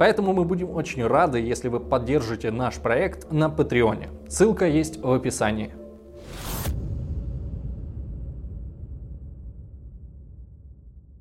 поэтому мы будем очень рады, если вы поддержите наш проект на Патреоне. Ссылка есть в описании.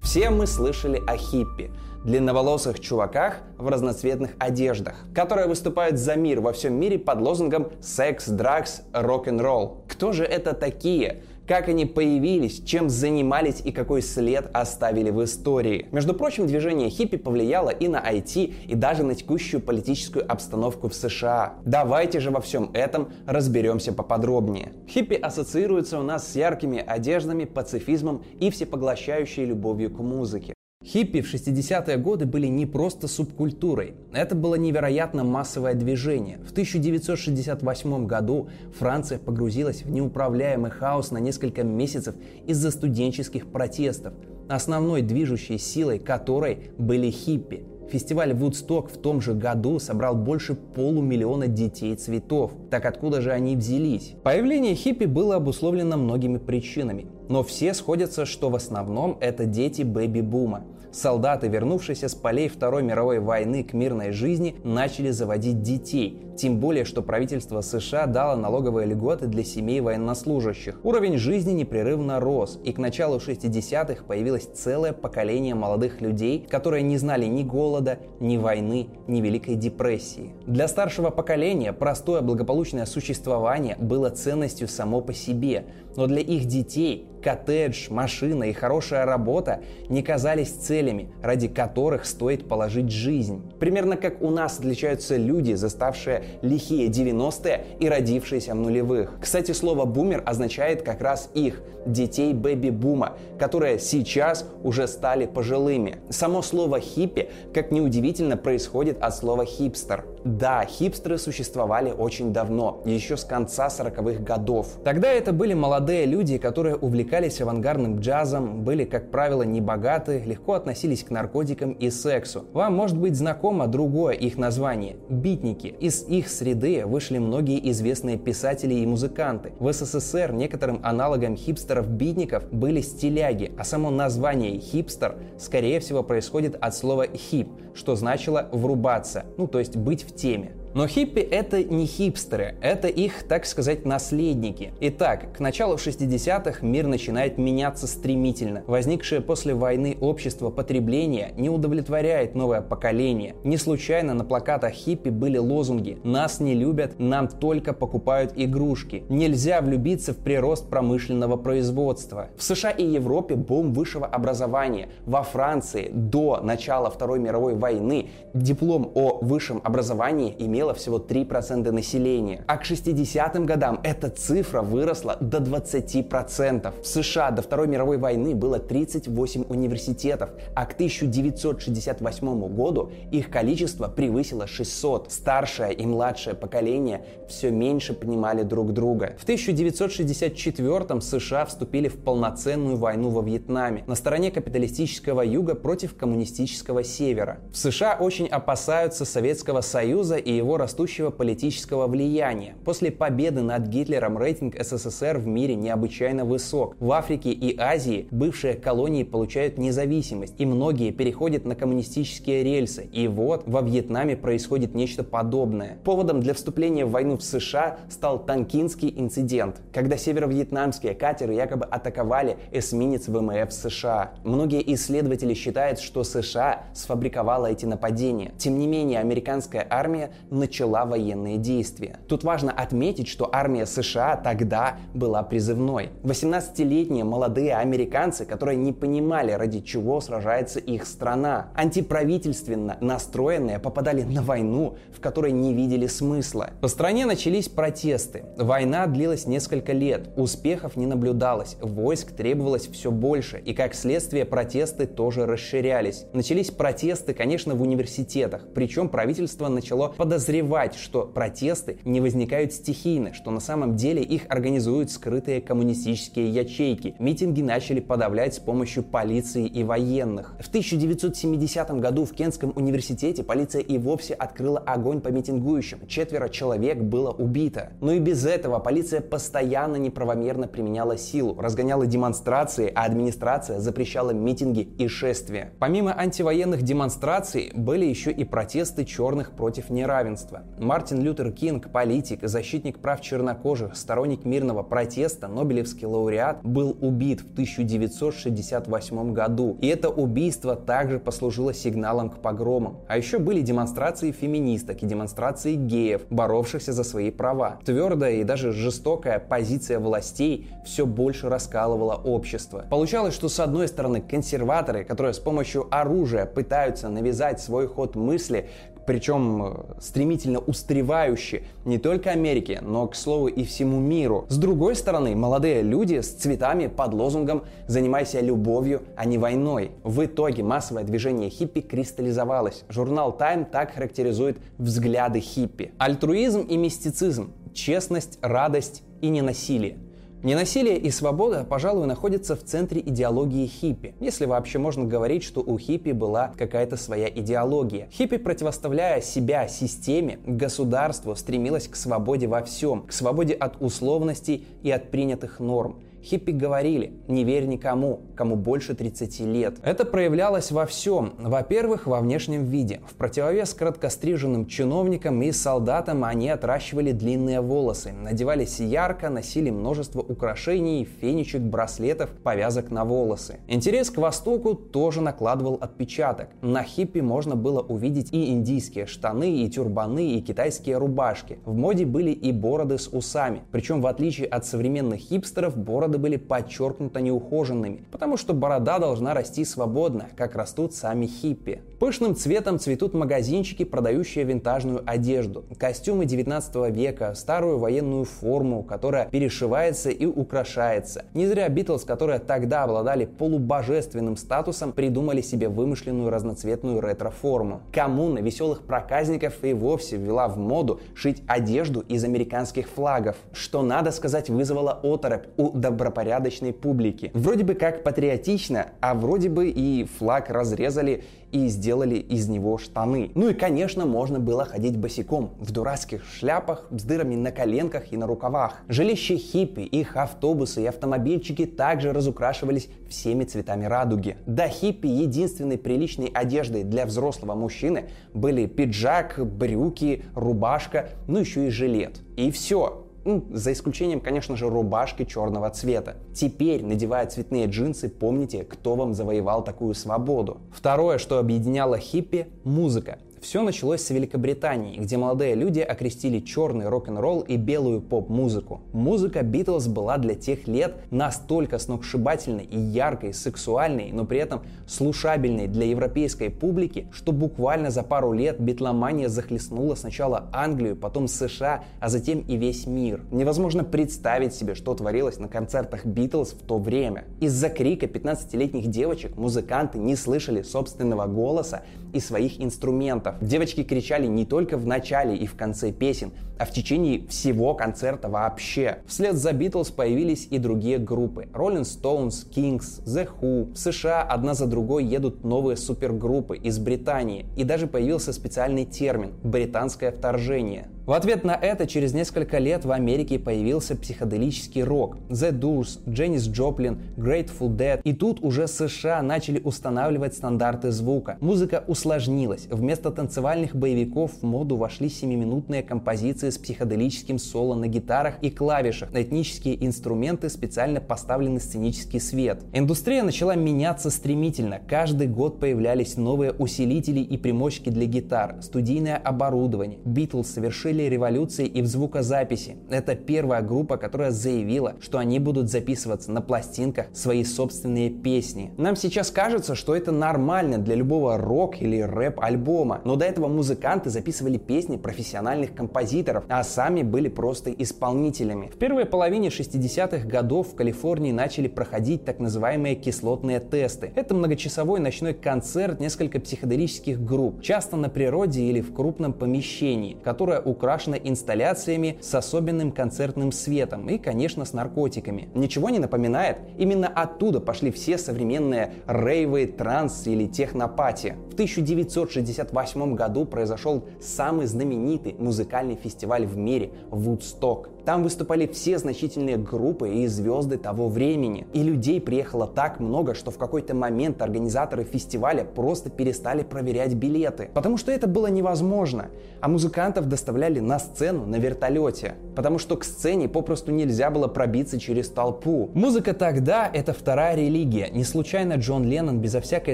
Все мы слышали о хиппи – длинноволосых чуваках в разноцветных одеждах, которые выступают за мир во всем мире под лозунгом «секс, дракс, рок-н-ролл». Кто же это такие? Как они появились, чем занимались и какой след оставили в истории. Между прочим, движение хиппи повлияло и на IT, и даже на текущую политическую обстановку в США. Давайте же во всем этом разберемся поподробнее. Хиппи ассоциируются у нас с яркими одеждами, пацифизмом и всепоглощающей любовью к музыке. Хиппи в 60-е годы были не просто субкультурой. Это было невероятно массовое движение. В 1968 году Франция погрузилась в неуправляемый хаос на несколько месяцев из-за студенческих протестов, основной движущей силой которой были хиппи. Фестиваль Вудсток в том же году собрал больше полумиллиона детей цветов. Так откуда же они взялись? Появление хиппи было обусловлено многими причинами. Но все сходятся, что в основном это дети бэби-бума. Солдаты, вернувшиеся с полей Второй мировой войны к мирной жизни, начали заводить детей. Тем более, что правительство США дало налоговые льготы для семей военнослужащих. Уровень жизни непрерывно рос, и к началу 60-х появилось целое поколение молодых людей, которые не знали ни голода, ни войны, ни Великой депрессии. Для старшего поколения простое благополучное существование было ценностью само по себе, но для их детей коттедж, машина и хорошая работа не казались целями, ради которых стоит положить жизнь. Примерно как у нас отличаются люди, заставшие лихие 90-е и родившиеся в нулевых. Кстати, слово «бумер» означает как раз их, детей бэби-бума, которые сейчас уже стали пожилыми. Само слово «хиппи», как неудивительно, происходит от слова «хипстер». Да, хипстеры существовали очень давно, еще с конца 40-х годов. Тогда это были молодые люди, которые увлекались авангардным джазом, были, как правило, небогаты, легко относились к наркотикам и сексу. Вам может быть знакомо другое их название – битники. Из их среды вышли многие известные писатели и музыканты. В СССР некоторым аналогом хипстеров-битников были стиляги, а само название хипстер, скорее всего, происходит от слова хип, что значило врубаться, ну то есть быть в теме. Но хиппи это не хипстеры, это их, так сказать, наследники. Итак, к началу 60-х мир начинает меняться стремительно. Возникшее после войны общество потребления не удовлетворяет новое поколение. Не случайно на плакатах хиппи были лозунги «Нас не любят, нам только покупают игрушки», «Нельзя влюбиться в прирост промышленного производства». В США и Европе бум высшего образования. Во Франции до начала Второй мировой войны диплом о высшем образовании имел имело всего 3% населения. А к 60-м годам эта цифра выросла до 20%. В США до Второй мировой войны было 38 университетов, а к 1968 году их количество превысило 600. Старшее и младшее поколение все меньше понимали друг друга. В 1964 США вступили в полноценную войну во Вьетнаме на стороне капиталистического юга против коммунистического севера. В США очень опасаются Советского Союза и его его растущего политического влияния. После победы над Гитлером рейтинг СССР в мире необычайно высок. В Африке и Азии бывшие колонии получают независимость, и многие переходят на коммунистические рельсы. И вот во Вьетнаме происходит нечто подобное. Поводом для вступления в войну в США стал Танкинский инцидент, когда северо-вьетнамские катеры якобы атаковали эсминец ВМФ США. Многие исследователи считают, что США сфабриковала эти нападения. Тем не менее, американская армия начала военные действия. Тут важно отметить, что армия США тогда была призывной. 18-летние молодые американцы, которые не понимали, ради чего сражается их страна. Антиправительственно настроенные попадали на войну, в которой не видели смысла. По стране начались протесты. Война длилась несколько лет, успехов не наблюдалось, войск требовалось все больше, и как следствие протесты тоже расширялись. Начались протесты, конечно, в университетах, причем правительство начало подозревать подозревать, что протесты не возникают стихийно, что на самом деле их организуют скрытые коммунистические ячейки. Митинги начали подавлять с помощью полиции и военных. В 1970 году в Кентском университете полиция и вовсе открыла огонь по митингующим. Четверо человек было убито. Но и без этого полиция постоянно неправомерно применяла силу, разгоняла демонстрации, а администрация запрещала митинги и шествия. Помимо антивоенных демонстраций были еще и протесты черных против неравенства. Мартин Лютер Кинг, политик, защитник прав чернокожих, сторонник мирного протеста, Нобелевский лауреат, был убит в 1968 году. И это убийство также послужило сигналом к погромам. А еще были демонстрации феминисток и демонстрации геев, боровшихся за свои права. Твердая и даже жестокая позиция властей все больше раскалывала общество. Получалось, что с одной стороны консерваторы, которые с помощью оружия пытаются навязать свой ход мысли, причем э, стремительно устаревающие не только Америке, но, к слову, и всему миру. С другой стороны, молодые люди с цветами под лозунгом «Занимайся любовью, а не войной». В итоге массовое движение хиппи кристаллизовалось. Журнал Time так характеризует взгляды хиппи. Альтруизм и мистицизм, честность, радость и ненасилие – Ненасилие и свобода, пожалуй, находятся в центре идеологии хиппи, если вообще можно говорить, что у хиппи была какая-то своя идеология. Хиппи, противоставляя себя системе, государству, стремилась к свободе во всем, к свободе от условностей и от принятых норм. Хиппи говорили, не верь никому, кому больше 30 лет. Это проявлялось во всем. Во-первых, во внешнем виде. В противовес краткостриженным чиновникам и солдатам они отращивали длинные волосы, надевались ярко, носили множество украшений, фенечек, браслетов, повязок на волосы. Интерес к Востоку тоже накладывал отпечаток. На хиппи можно было увидеть и индийские штаны, и тюрбаны, и китайские рубашки. В моде были и бороды с усами. Причем, в отличие от современных хипстеров, бороды бороды были подчеркнуто неухоженными, потому что борода должна расти свободно, как растут сами хиппи. Пышным цветом цветут магазинчики, продающие винтажную одежду, костюмы 19 века, старую военную форму, которая перешивается и украшается. Не зря Битлз, которые тогда обладали полубожественным статусом, придумали себе вымышленную разноцветную ретро-форму. Коммуна веселых проказников и вовсе ввела в моду шить одежду из американских флагов, что, надо сказать, вызвало оторопь у добропорядочной публики. Вроде бы как патриотично, а вроде бы и флаг разрезали и сделали из него штаны. Ну и, конечно, можно было ходить босиком, в дурацких шляпах, с дырами на коленках и на рукавах. Жилища хиппи, их автобусы и автомобильчики также разукрашивались всеми цветами радуги. До хиппи единственной приличной одеждой для взрослого мужчины были пиджак, брюки, рубашка, ну еще и жилет. И все. Ну, за исключением, конечно же, рубашки черного цвета. Теперь, надевая цветные джинсы, помните, кто вам завоевал такую свободу. Второе, что объединяло хиппи – музыка. Все началось с Великобритании, где молодые люди окрестили черный рок-н-ролл и белую поп-музыку. Музыка Битлз была для тех лет настолько сногсшибательной и яркой, сексуальной, но при этом слушабельной для европейской публики, что буквально за пару лет битломания захлестнула сначала Англию, потом США, а затем и весь мир. Невозможно представить себе, что творилось на концертах Битлз в то время. Из-за крика 15-летних девочек музыканты не слышали собственного голоса и своих инструментов, концертов. Девочки кричали не только в начале и в конце песен, а в течение всего концерта вообще. Вслед за Битлз появились и другие группы. Rolling Stones, Kings, The Who. В США одна за другой едут новые супергруппы из Британии. И даже появился специальный термин – британское вторжение. В ответ на это через несколько лет в Америке появился психоделический рок. The Doors, Дженнис Джоплин, Grateful Dead. И тут уже США начали устанавливать стандарты звука. Музыка усложнилась. Вместо танцевальных боевиков в моду вошли 7-минутные композиции с психоделическим соло на гитарах и клавишах. На этнические инструменты специально поставленный сценический свет. Индустрия начала меняться стремительно. Каждый год появлялись новые усилители и примочки для гитар, студийное оборудование. Битлз совершили деле революции и в звукозаписи. Это первая группа, которая заявила, что они будут записываться на пластинках свои собственные песни. Нам сейчас кажется, что это нормально для любого рок или рэп альбома, но до этого музыканты записывали песни профессиональных композиторов, а сами были просто исполнителями. В первой половине 60-х годов в Калифорнии начали проходить так называемые кислотные тесты. Это многочасовой ночной концерт, несколько психоделических групп, часто на природе или в крупном помещении, которое украшено инсталляциями с особенным концертным светом и, конечно, с наркотиками. Ничего не напоминает? Именно оттуда пошли все современные рейвы, транс или технопати. В 1968 году произошел самый знаменитый музыкальный фестиваль в мире – Вудсток. Там выступали все значительные группы и звезды того времени. И людей приехало так много, что в какой-то момент организаторы фестиваля просто перестали проверять билеты. Потому что это было невозможно. А музыкантов доставляли на сцену на вертолете. Потому что к сцене попросту нельзя было пробиться через толпу. Музыка тогда — это вторая религия. Не случайно Джон Леннон безо всякой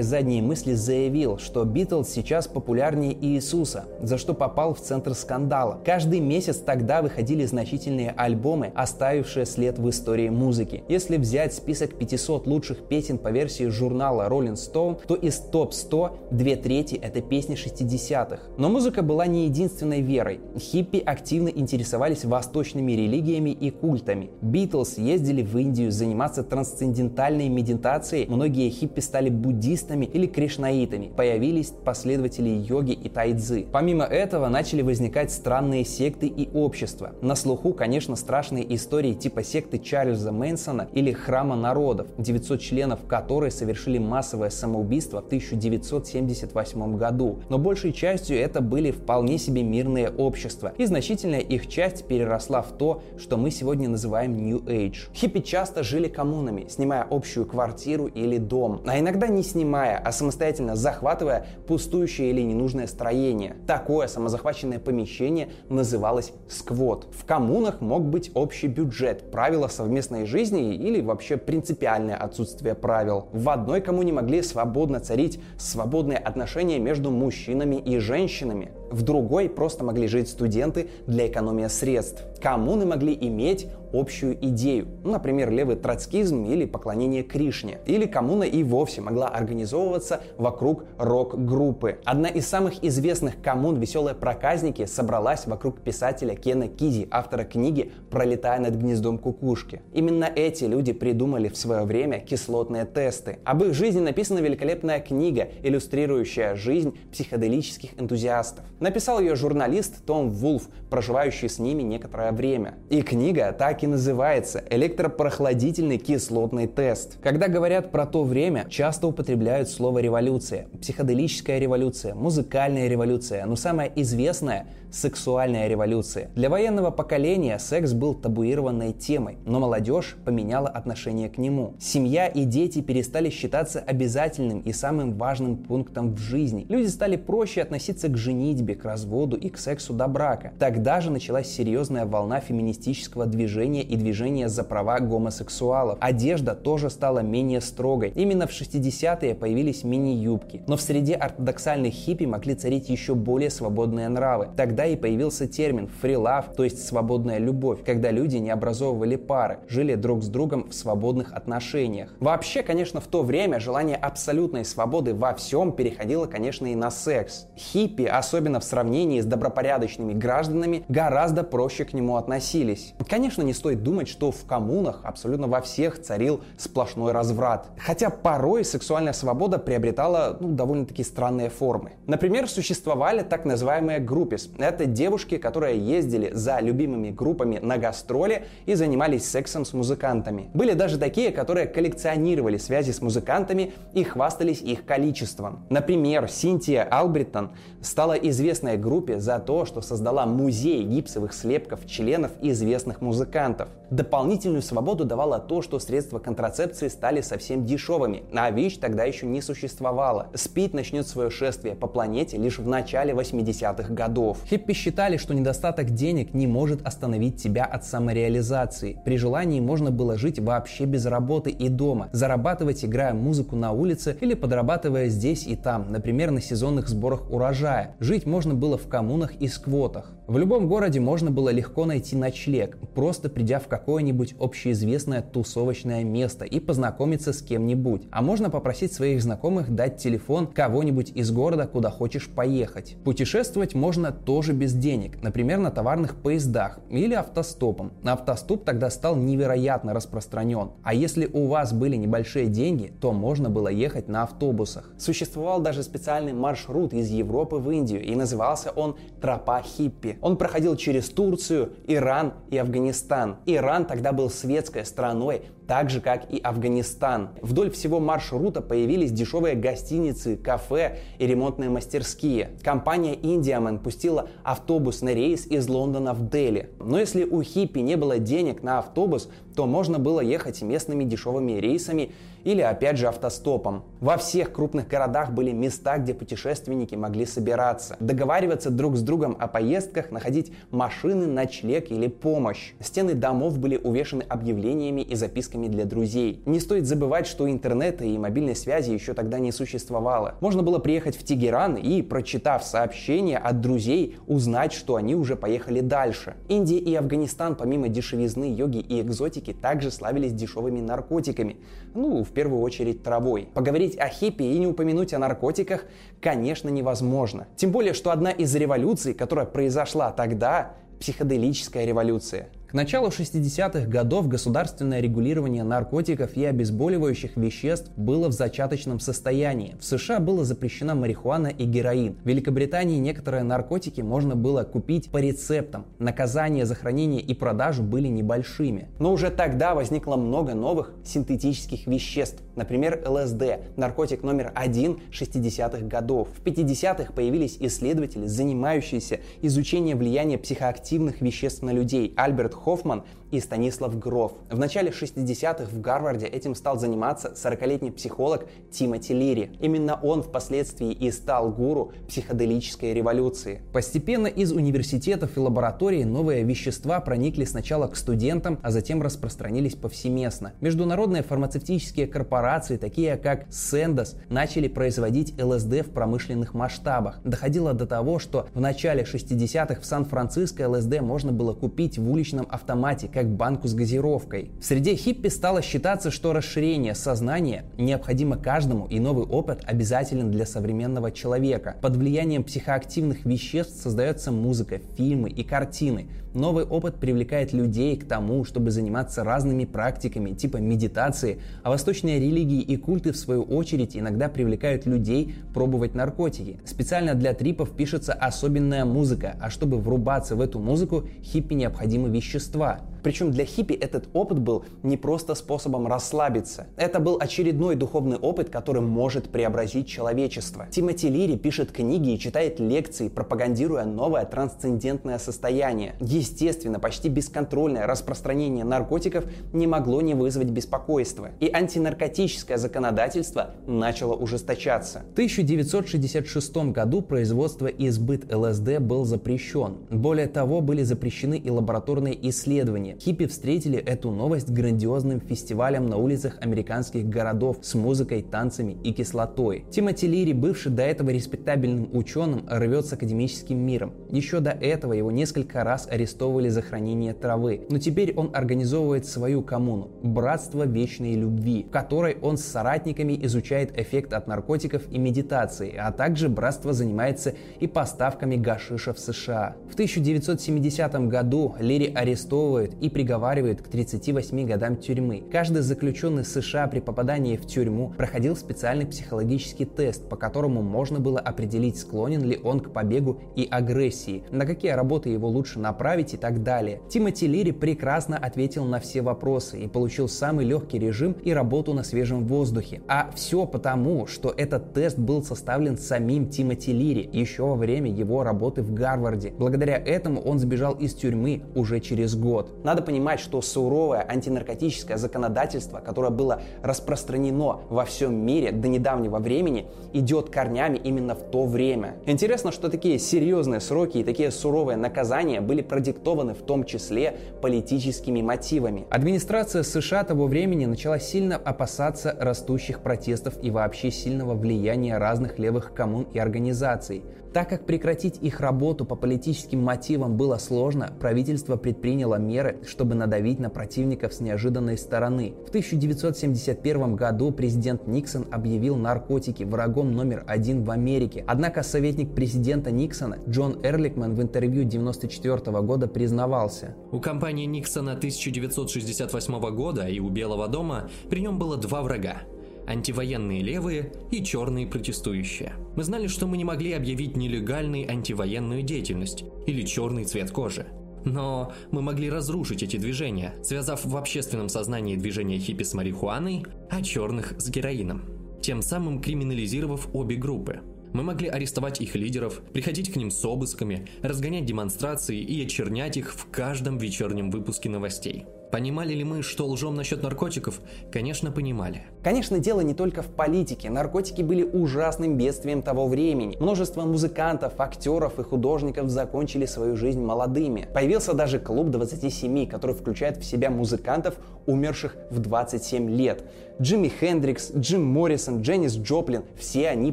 задней мысли заявил, что Битлз сейчас популярнее Иисуса, за что попал в центр скандала. Каждый месяц тогда выходили значительные сольные альбомы, оставившие след в истории музыки. Если взять список 500 лучших песен по версии журнала Rolling Stone, то из топ-100 две трети это песни 60-х. Но музыка была не единственной верой. Хиппи активно интересовались восточными религиями и культами. Битлз ездили в Индию заниматься трансцендентальной медитацией, многие хиппи стали буддистами или кришнаитами, появились последователи йоги и тайцзы. Помимо этого начали возникать странные секты и общества. На слуху, конечно, конечно, страшные истории типа секты Чарльза Мэнсона или Храма народов, 900 членов которой совершили массовое самоубийство в 1978 году. Но большей частью это были вполне себе мирные общества, и значительная их часть переросла в то, что мы сегодня называем New Age. Хиппи часто жили коммунами, снимая общую квартиру или дом, а иногда не снимая, а самостоятельно захватывая пустующее или ненужное строение. Такое самозахваченное помещение называлось сквот. В коммунах мог быть общий бюджет, правила совместной жизни или вообще принципиальное отсутствие правил. В одной коммуне могли свободно царить свободные отношения между мужчинами и женщинами. В другой просто могли жить студенты для экономии средств. Коммуны могли иметь общую идею, ну, например, левый троцкизм или поклонение Кришне. Или коммуна и вовсе могла организовываться вокруг рок-группы. Одна из самых известных коммун «Веселые проказники» собралась вокруг писателя Кена Кизи, автора книги «Пролетая над гнездом кукушки». Именно эти люди придумали в свое время кислотные тесты. Об их жизни написана великолепная книга, иллюстрирующая жизнь психоделических энтузиастов. Написал ее журналист Том Вулф, проживающий с ними некоторое время. И книга так и называется «Электропрохладительный кислотный тест». Когда говорят про то время, часто употребляют слово «революция», «психоделическая революция», «музыкальная революция», но самая известная – сексуальная революция. Для военного поколения секс был табуированной темой, но молодежь поменяла отношение к нему. Семья и дети перестали считаться обязательным и самым важным пунктом в жизни. Люди стали проще относиться к женитьбе, к разводу и к сексу до брака. Тогда же началась серьезная волна феминистического движения и движения за права гомосексуалов. Одежда тоже стала менее строгой. Именно в 60-е появились мини-юбки. Но в среде ортодоксальных хиппи могли царить еще более свободные нравы. Тогда и появился термин «фрилав», то есть «свободная любовь», когда люди не образовывали пары, жили друг с другом в свободных отношениях. Вообще, конечно, в то время желание абсолютной свободы во всем переходило, конечно, и на секс. Хиппи, особенно в сравнении с добропорядочными гражданами, гораздо проще к нему относились. Конечно, не стоит думать, что в коммунах абсолютно во всех царил сплошной разврат. Хотя порой сексуальная свобода приобретала ну, довольно-таки странные формы. Например, существовали так называемые группис. Это девушки, которые ездили за любимыми группами на гастроли и занимались сексом с музыкантами. Были даже такие, которые коллекционировали связи с музыкантами и хвастались их количеством. Например, Синтия Албриттон стала известной группе за то, что создала музей гипсовых слепков членов известных музыкантов. Дополнительную свободу давало то, что средства контрацепции стали совсем дешевыми, а ВИЧ тогда еще не существовало. СПИД начнет свое шествие по планете лишь в начале 80-х годов. Хиппи считали, что недостаток денег не может остановить тебя от самореализации. При желании можно было жить вообще без работы и дома, зарабатывать, играя музыку на улице или подрабатывая здесь и там, например, на сезонных сборах урожая. Жить можно было в коммунах и сквотах. В любом городе можно было легко найти ночлег, просто придя в какое-нибудь общеизвестное тусовочное место и познакомиться с кем-нибудь. А можно попросить своих знакомых дать телефон кого-нибудь из города, куда хочешь поехать. Путешествовать можно тоже без денег, например, на товарных поездах или автостопом. Автостоп тогда стал невероятно распространен. А если у вас были небольшие деньги, то можно было ехать на автобусах. Существовал даже специальный маршрут из Европы в Индию, и назывался он «Тропа хиппи». Он проходил через Турцию, Иран и Афганистан. Иран тогда был светской страной, так же как и Афганистан. Вдоль всего маршрута появились дешевые гостиницы, кафе и ремонтные мастерские. Компания Indiaman пустила автобусный рейс из Лондона в Дели. Но если у хиппи не было денег на автобус, то можно было ехать местными дешевыми рейсами или опять же автостопом. Во всех крупных городах были места, где путешественники могли собираться, договариваться друг с другом о поездках, находить машины, ночлег или помощь. Стены домов были увешаны объявлениями и записками для друзей. Не стоит забывать, что интернета и мобильной связи еще тогда не существовало. Можно было приехать в Тегеран и, прочитав сообщения от друзей, узнать, что они уже поехали дальше. Индия и Афганистан, помимо дешевизны, йоги и экзотики, также славились дешевыми наркотиками. Ну, в первую очередь травой. Поговорить о хиппи и не упомянуть о наркотиках, конечно, невозможно. Тем более, что одна из революций, которая произошла тогда, психоделическая революция. К началу 60-х годов государственное регулирование наркотиков и обезболивающих веществ было в зачаточном состоянии. В США была запрещена марихуана и героин. В Великобритании некоторые наркотики можно было купить по рецептам. Наказания за хранение и продажу были небольшими. Но уже тогда возникло много новых синтетических веществ. Например, ЛСД, наркотик номер один 60-х годов. В 50-х появились исследователи, занимающиеся изучением влияния психоактивных веществ на людей. Альберт Хоффман и Станислав Гроф. В начале 60-х в Гарварде этим стал заниматься 40-летний психолог Тимоти Лири. Именно он впоследствии и стал гуру психоделической революции. Постепенно из университетов и лабораторий новые вещества проникли сначала к студентам, а затем распространились повсеместно. Международные фармацевтические корпорации, такие как Сендос, начали производить ЛСД в промышленных масштабах. Доходило до того, что в начале 60-х в Сан-Франциско ЛСД можно было купить в уличном автомате, как банку с газировкой. В среде хиппи стало считаться, что расширение сознания необходимо каждому и новый опыт обязателен для современного человека. Под влиянием психоактивных веществ создается музыка, фильмы и картины. Новый опыт привлекает людей к тому, чтобы заниматься разными практиками типа медитации, а восточные религии и культы в свою очередь иногда привлекают людей пробовать наркотики. Специально для трипов пишется особенная музыка, а чтобы врубаться в эту музыку, хиппи необходимы вещества. Причем для хиппи этот опыт был не просто способом расслабиться. Это был очередной духовный опыт, который может преобразить человечество. Тимоти Лири пишет книги и читает лекции, пропагандируя новое трансцендентное состояние. Естественно, почти бесконтрольное распространение наркотиков не могло не вызвать беспокойства. И антинаркотическое законодательство начало ужесточаться. В 1966 году производство и сбыт ЛСД был запрещен. Более того, были запрещены и лабораторные исследования, Хиппи встретили эту новость грандиозным фестивалем на улицах американских городов с музыкой, танцами и кислотой. Тимоти Лири, бывший до этого респектабельным ученым, рвет с академическим миром. Еще до этого его несколько раз арестовывали за хранение травы, но теперь он организовывает свою коммуну – Братство Вечной Любви, в которой он с соратниками изучает эффект от наркотиков и медитации, а также братство занимается и поставками гашиша в США. В 1970 году Лири арестовывают и приговаривают к 38 годам тюрьмы. Каждый заключенный США при попадании в тюрьму проходил специальный психологический тест, по которому можно было определить, склонен ли он к побегу и агрессии, на какие работы его лучше направить и так далее. Тимоти Лири прекрасно ответил на все вопросы и получил самый легкий режим и работу на свежем воздухе. А все потому, что этот тест был составлен самим Тимоти Лири еще во время его работы в Гарварде. Благодаря этому он сбежал из тюрьмы уже через год. Надо понимать, что суровое антинаркотическое законодательство, которое было распространено во всем мире до недавнего времени, идет корнями именно в то время. Интересно, что такие серьезные сроки и такие суровые наказания были продиктованы в том числе политическими мотивами. Администрация США того времени начала сильно опасаться растущих протестов и вообще сильного влияния разных левых коммун и организаций. Так как прекратить их работу по политическим мотивам было сложно, правительство предприняло меры, чтобы надавить на противников с неожиданной стороны. В 1971 году президент Никсон объявил наркотики врагом номер один в Америке. Однако советник президента Никсона Джон Эрликман в интервью 1994 года признавался. У компании Никсона 1968 года и у Белого дома при нем было два врага антивоенные левые и черные протестующие. Мы знали, что мы не могли объявить нелегальной антивоенную деятельность или черный цвет кожи. Но мы могли разрушить эти движения, связав в общественном сознании движение хиппи с марихуаной, а черных с героином, тем самым криминализировав обе группы. Мы могли арестовать их лидеров, приходить к ним с обысками, разгонять демонстрации и очернять их в каждом вечернем выпуске новостей. Понимали ли мы, что лжем насчет наркотиков? Конечно, понимали. Конечно, дело не только в политике. Наркотики были ужасным бедствием того времени. Множество музыкантов, актеров и художников закончили свою жизнь молодыми. Появился даже клуб 27, который включает в себя музыкантов, умерших в 27 лет. Джимми Хендрикс, Джим Моррисон, Дженнис Джоплин – все они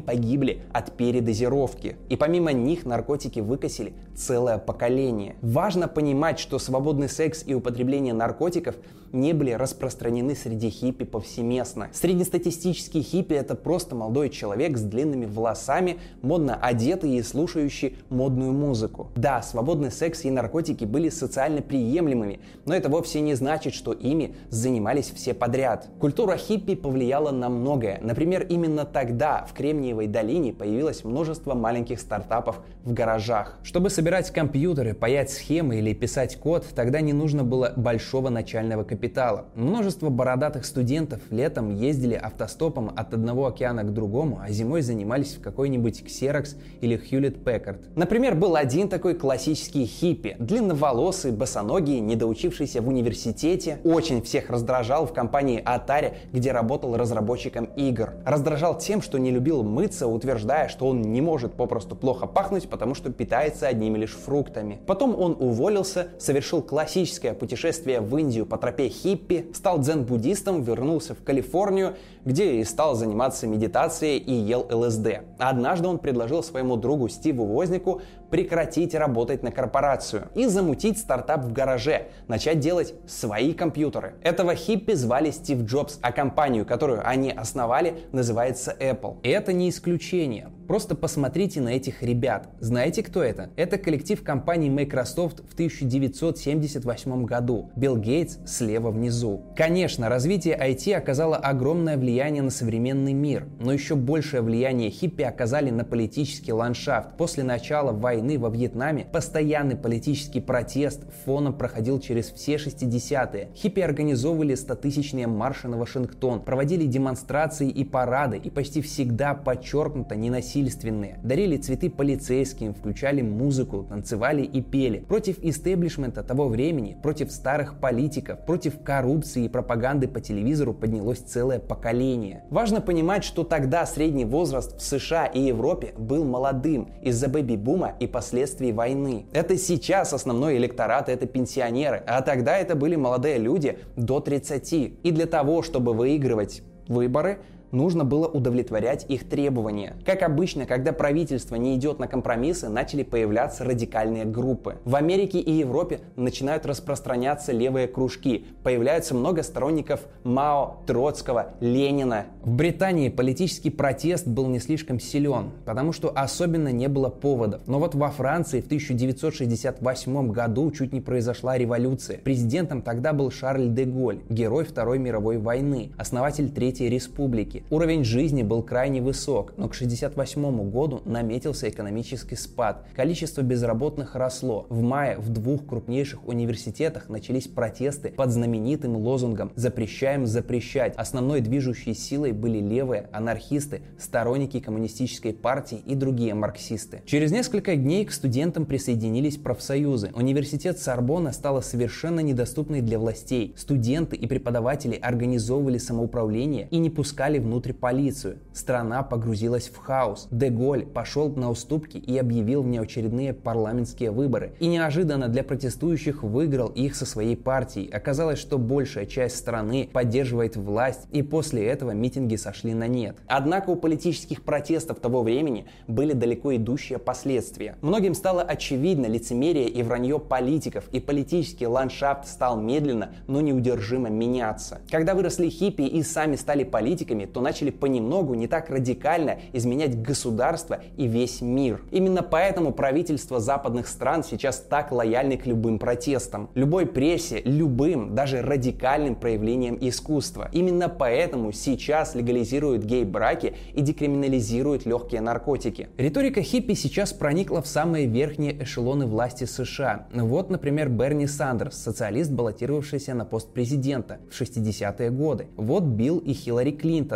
погибли от передозировки. И помимо них наркотики выкосили целое поколение. Важно понимать, что свободный секс и употребление наркотиков – наркотиков – не были распространены среди хиппи повсеместно. Среднестатистический хиппи это просто молодой человек с длинными волосами, модно одетый и слушающий модную музыку. Да, свободный секс и наркотики были социально приемлемыми, но это вовсе не значит, что ими занимались все подряд. Культура хиппи повлияла на многое. Например, именно тогда в Кремниевой долине появилось множество маленьких стартапов в гаражах. Чтобы собирать компьютеры, паять схемы или писать код, тогда не нужно было большого начального капитала капитала. Множество бородатых студентов летом ездили автостопом от одного океана к другому, а зимой занимались в какой-нибудь Xerox или Hewlett Packard. Например, был один такой классический хиппи, длинноволосый, босоногий, недоучившийся в университете, очень всех раздражал в компании Atari, где работал разработчиком игр. Раздражал тем, что не любил мыться, утверждая, что он не может попросту плохо пахнуть, потому что питается одними лишь фруктами. Потом он уволился, совершил классическое путешествие в Индию по тропе хиппи, стал дзен-буддистом, вернулся в Калифорнию, где и стал заниматься медитацией и ел ЛСД. Однажды он предложил своему другу Стиву Вознику прекратить работать на корпорацию и замутить стартап в гараже, начать делать свои компьютеры. Этого хиппи звали Стив Джобс, а компанию, которую они основали, называется Apple. И это не исключение. Просто посмотрите на этих ребят. Знаете, кто это? Это коллектив компании Microsoft в 1978 году. Билл Гейтс слева внизу. Конечно, развитие IT оказало огромное влияние на современный мир, но еще большее влияние хиппи оказали на политический ландшафт. После начала войны во Вьетнаме постоянный политический протест фоном проходил через все 60-е. Хиппи организовывали стотысячные марши на Вашингтон, проводили демонстрации и парады и почти всегда подчеркнуто ненасильно насильственные, дарили цветы полицейским, включали музыку, танцевали и пели. Против истеблишмента того времени, против старых политиков, против коррупции и пропаганды по телевизору поднялось целое поколение. Важно понимать, что тогда средний возраст в США и Европе был молодым из-за бэби-бума и последствий войны. Это сейчас основной электорат это пенсионеры, а тогда это были молодые люди до 30. И для того, чтобы выигрывать выборы, нужно было удовлетворять их требования. Как обычно, когда правительство не идет на компромиссы, начали появляться радикальные группы. В Америке и Европе начинают распространяться левые кружки. Появляется много сторонников Мао, Троцкого, Ленина. В Британии политический протест был не слишком силен, потому что особенно не было поводов. Но вот во Франции в 1968 году чуть не произошла революция. Президентом тогда был Шарль де Голь, герой Второй мировой войны, основатель Третьей Республики. Уровень жизни был крайне высок, но к 1968 году наметился экономический спад. Количество безработных росло. В мае в двух крупнейших университетах начались протесты под знаменитым лозунгом «Запрещаем запрещать». Основной движущей силой были левые, анархисты, сторонники коммунистической партии и другие марксисты. Через несколько дней к студентам присоединились профсоюзы. Университет Сорбона стала совершенно недоступной для властей. Студенты и преподаватели организовывали самоуправление и не пускали внутрь полицию. Страна погрузилась в хаос. Деголь пошел на уступки и объявил внеочередные парламентские выборы. И неожиданно для протестующих выиграл их со своей партией. Оказалось, что большая часть страны поддерживает власть, и после этого митинги сошли на нет. Однако у политических протестов того времени были далеко идущие последствия. Многим стало очевидно лицемерие и вранье политиков, и политический ландшафт стал медленно, но неудержимо меняться. Когда выросли хиппи и сами стали политиками, то начали понемногу не так радикально изменять государство и весь мир. Именно поэтому правительства западных стран сейчас так лояльны к любым протестам, любой прессе, любым, даже радикальным проявлением искусства. Именно поэтому сейчас легализируют гей-браки и декриминализируют легкие наркотики. Риторика хиппи сейчас проникла в самые верхние эшелоны власти США. Вот, например, Берни Сандерс, социалист, баллотировавшийся на пост президента в 60-е годы. Вот Билл и Хиллари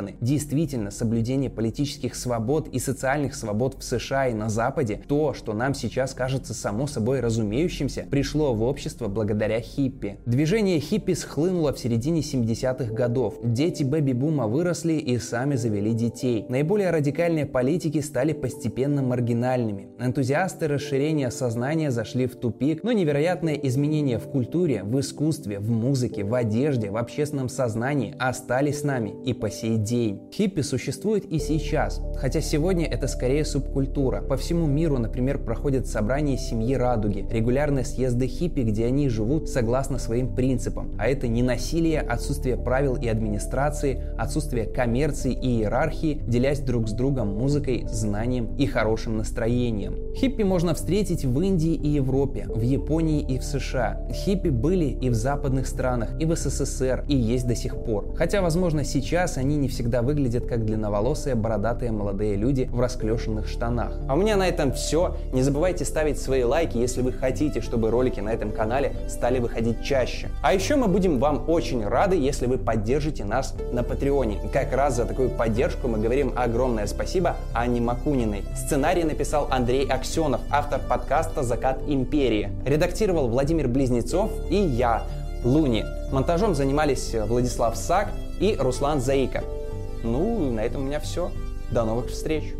Клинтоны. Действительно, соблюдение политических свобод и социальных свобод в США и на Западе, то, что нам сейчас кажется само собой разумеющимся, пришло в общество благодаря хиппи. Движение хиппи схлынуло в середине 70-х годов. Дети бэби-бума выросли и сами завели детей. Наиболее радикальные политики стали постепенно маргинальными. Энтузиасты расширения сознания зашли в тупик, но невероятные изменения в культуре, в искусстве, в музыке, в одежде, в общественном сознании остались с нами и по сей день. Хиппи существует и сейчас, хотя сегодня это скорее субкультура. По всему миру, например, проходят собрания семьи Радуги, регулярные съезды хиппи, где они живут согласно своим принципам, а это не насилие, отсутствие правил и администрации, отсутствие коммерции и иерархии, делясь друг с другом музыкой, знанием и хорошим настроением. Хиппи можно встретить в Индии и Европе, в Японии и в США. Хиппи были и в западных странах, и в СССР, и есть до сих пор. Хотя, возможно, сейчас они не всегда выглядят как длинноволосые, бородатые молодые люди в расклешенных штанах. А у меня на этом все. Не забывайте ставить свои лайки, если вы хотите, чтобы ролики на этом канале стали выходить чаще. А еще мы будем вам очень рады, если вы поддержите нас на Патреоне. Как раз за такую поддержку мы говорим огромное спасибо Анне Макуниной. Сценарий написал Андрей Аксенов, автор подкаста «Закат империи». Редактировал Владимир Близнецов и я, Луни. Монтажом занимались Владислав Сак и Руслан Заика. Ну, на этом у меня все. До новых встреч!